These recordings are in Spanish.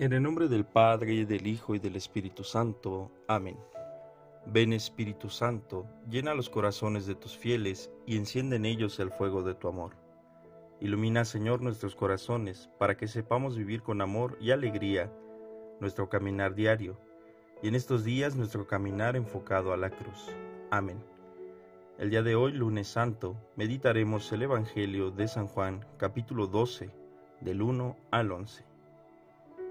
En el nombre del Padre, del Hijo y del Espíritu Santo. Amén. Ven Espíritu Santo, llena los corazones de tus fieles y enciende en ellos el fuego de tu amor. Ilumina, Señor, nuestros corazones para que sepamos vivir con amor y alegría nuestro caminar diario, y en estos días nuestro caminar enfocado a la cruz. Amén. El día de hoy, lunes santo, meditaremos el Evangelio de San Juan, capítulo 12, del 1 al 11.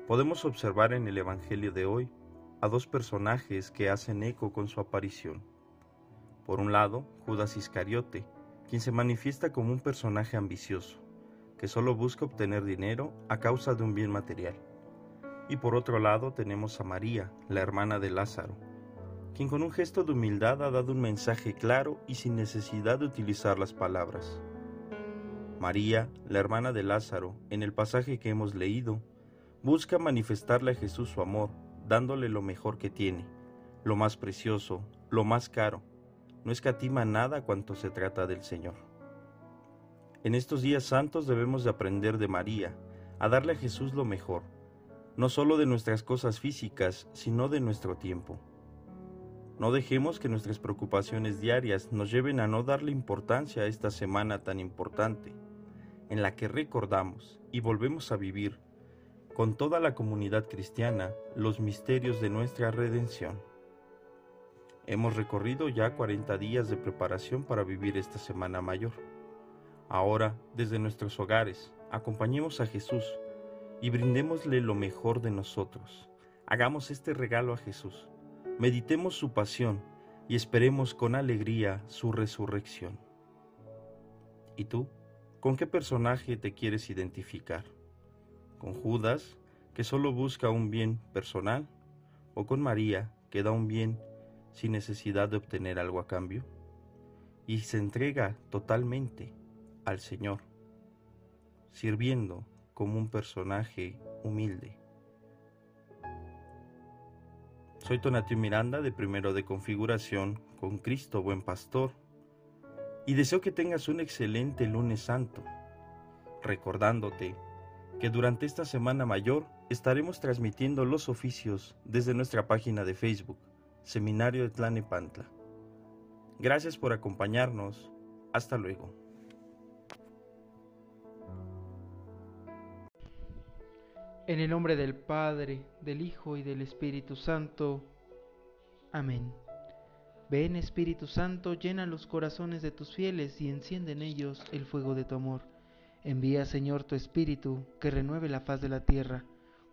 Podemos observar en el Evangelio de hoy a dos personajes que hacen eco con su aparición. Por un lado, Judas Iscariote, quien se manifiesta como un personaje ambicioso, que solo busca obtener dinero a causa de un bien material. Y por otro lado tenemos a María, la hermana de Lázaro, quien con un gesto de humildad ha dado un mensaje claro y sin necesidad de utilizar las palabras. María, la hermana de Lázaro, en el pasaje que hemos leído, busca manifestarle a Jesús su amor, dándole lo mejor que tiene, lo más precioso, lo más caro. No escatima nada cuanto se trata del Señor. En estos días santos debemos de aprender de María, a darle a Jesús lo mejor, no solo de nuestras cosas físicas, sino de nuestro tiempo. No dejemos que nuestras preocupaciones diarias nos lleven a no darle importancia a esta semana tan importante, en la que recordamos y volvemos a vivir con toda la comunidad cristiana los misterios de nuestra redención. Hemos recorrido ya 40 días de preparación para vivir esta Semana Mayor. Ahora, desde nuestros hogares, acompañemos a Jesús y brindémosle lo mejor de nosotros. Hagamos este regalo a Jesús meditemos su pasión y esperemos con alegría su resurrección. ¿Y tú? ¿Con qué personaje te quieres identificar? ¿Con Judas, que solo busca un bien personal? ¿O con María, que da un bien sin necesidad de obtener algo a cambio? Y se entrega totalmente al Señor, sirviendo como un personaje humilde. Soy Tonatio Miranda de Primero de Configuración con Cristo Buen Pastor y deseo que tengas un excelente lunes santo, recordándote que durante esta Semana Mayor estaremos transmitiendo los oficios desde nuestra página de Facebook, Seminario de Tlanepantla. Gracias por acompañarnos. Hasta luego. En el nombre del Padre, del Hijo y del Espíritu Santo. Amén. Ven Espíritu Santo, llena los corazones de tus fieles y enciende en ellos el fuego de tu amor. Envía Señor tu Espíritu, que renueve la faz de la tierra.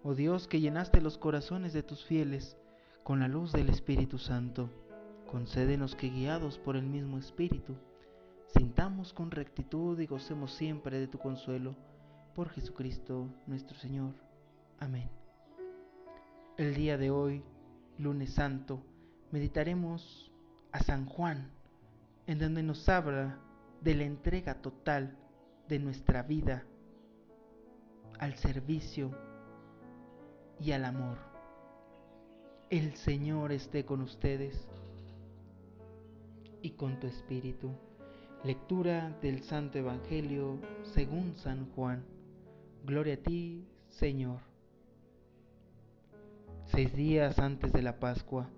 Oh Dios, que llenaste los corazones de tus fieles con la luz del Espíritu Santo, concédenos que guiados por el mismo Espíritu, sintamos con rectitud y gocemos siempre de tu consuelo. Por Jesucristo nuestro Señor. Amén. El día de hoy, lunes santo, meditaremos a San Juan, en donde nos habla de la entrega total de nuestra vida al servicio y al amor. El Señor esté con ustedes y con tu espíritu. Lectura del Santo Evangelio según San Juan. Gloria a ti, Señor. Seis días antes de la Pascua,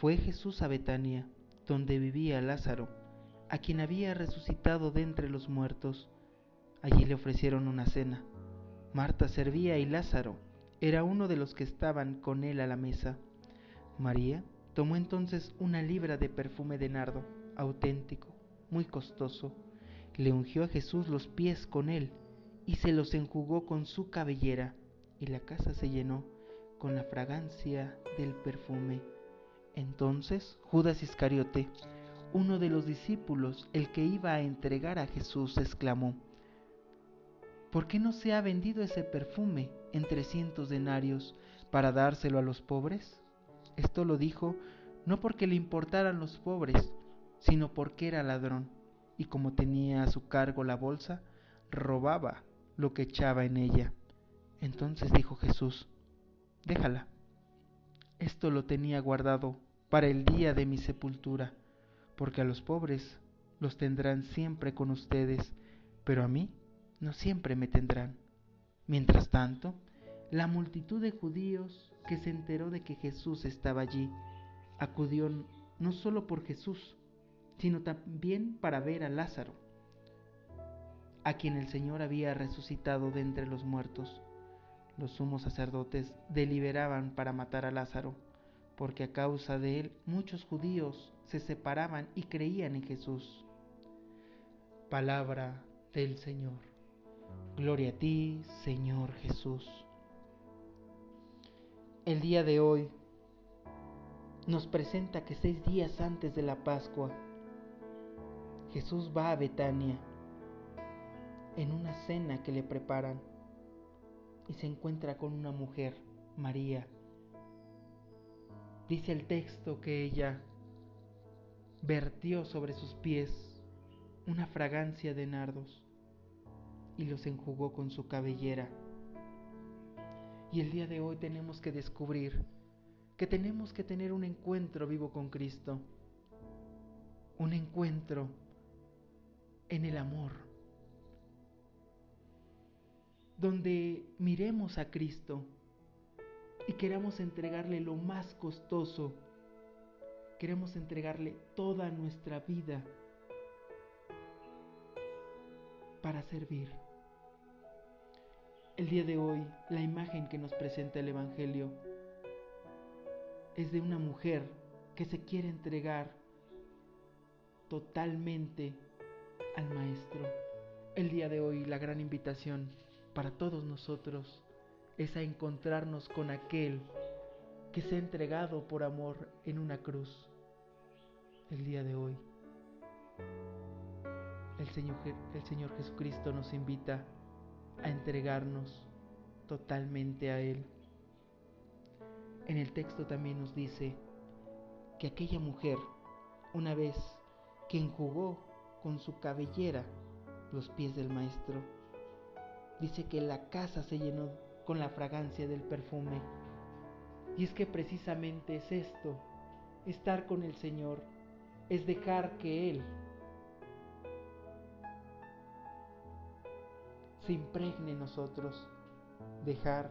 fue Jesús a Betania, donde vivía Lázaro, a quien había resucitado de entre los muertos. Allí le ofrecieron una cena. Marta servía y Lázaro era uno de los que estaban con él a la mesa. María tomó entonces una libra de perfume de nardo, auténtico, muy costoso, le ungió a Jesús los pies con él y se los enjugó con su cabellera, y la casa se llenó con la fragancia del perfume. Entonces Judas Iscariote, uno de los discípulos, el que iba a entregar a Jesús, exclamó, ¿por qué no se ha vendido ese perfume en trescientos denarios para dárselo a los pobres? Esto lo dijo no porque le importaran los pobres, sino porque era ladrón, y como tenía a su cargo la bolsa, robaba lo que echaba en ella. Entonces dijo Jesús, déjala. Esto lo tenía guardado para el día de mi sepultura, porque a los pobres los tendrán siempre con ustedes, pero a mí no siempre me tendrán. Mientras tanto, la multitud de judíos que se enteró de que Jesús estaba allí acudió no solo por Jesús, sino también para ver a Lázaro, a quien el Señor había resucitado de entre los muertos. Los sumos sacerdotes deliberaban para matar a Lázaro, porque a causa de él muchos judíos se separaban y creían en Jesús. Palabra del Señor. Gloria a ti, Señor Jesús. El día de hoy nos presenta que seis días antes de la Pascua, Jesús va a Betania en una cena que le preparan y se encuentra con una mujer, María. Dice el texto que ella vertió sobre sus pies una fragancia de nardos y los enjugó con su cabellera. Y el día de hoy tenemos que descubrir que tenemos que tener un encuentro vivo con Cristo, un encuentro en el amor, donde miremos a Cristo y queramos entregarle lo más costoso, queremos entregarle toda nuestra vida para servir. El día de hoy, la imagen que nos presenta el Evangelio es de una mujer que se quiere entregar totalmente al Maestro. El día de hoy la gran invitación para todos nosotros es a encontrarnos con aquel que se ha entregado por amor en una cruz. El día de hoy el Señor, el Señor Jesucristo nos invita a entregarnos totalmente a Él. En el texto también nos dice que aquella mujer, una vez que enjugó con su cabellera los pies del maestro, dice que la casa se llenó con la fragancia del perfume. Y es que precisamente es esto, estar con el Señor, es dejar que Él se impregne en nosotros, dejar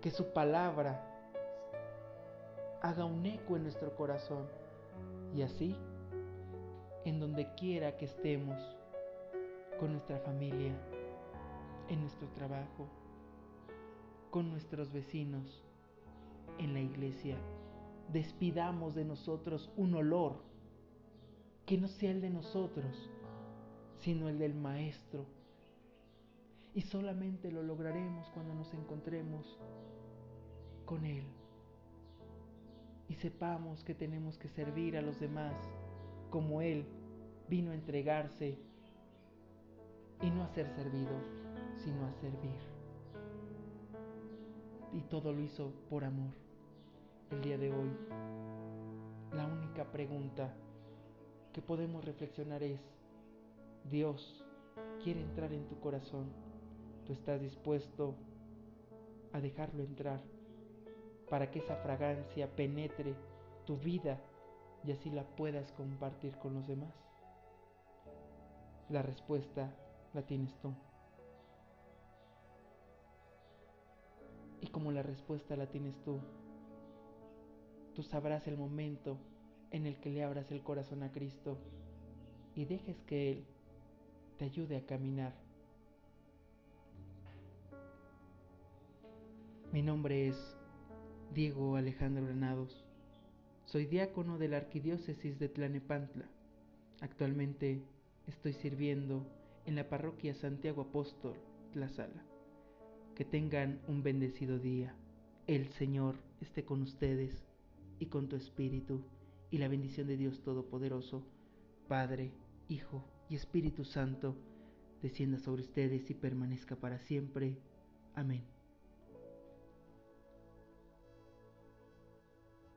que su palabra haga un eco en nuestro corazón y así, en donde quiera que estemos, con nuestra familia, en nuestro trabajo, con nuestros vecinos, en la iglesia, despidamos de nosotros un olor que no sea el de nosotros, sino el del Maestro. Y solamente lo lograremos cuando nos encontremos con Él y sepamos que tenemos que servir a los demás como Él vino a entregarse y no a ser servido, sino a servir. Y todo lo hizo por amor. El día de hoy, la única pregunta que podemos reflexionar es, Dios quiere entrar en tu corazón. ¿Tú estás dispuesto a dejarlo entrar? para que esa fragancia penetre tu vida y así la puedas compartir con los demás? La respuesta la tienes tú. Y como la respuesta la tienes tú, tú sabrás el momento en el que le abras el corazón a Cristo y dejes que Él te ayude a caminar. Mi nombre es Diego Alejandro Granados. Soy diácono de la Arquidiócesis de Tlanepantla. Actualmente estoy sirviendo en la parroquia Santiago Apóstol, Tlazala. Que tengan un bendecido día. El Señor esté con ustedes y con tu espíritu, y la bendición de Dios Todopoderoso, Padre, Hijo y Espíritu Santo, descienda sobre ustedes y permanezca para siempre. Amén.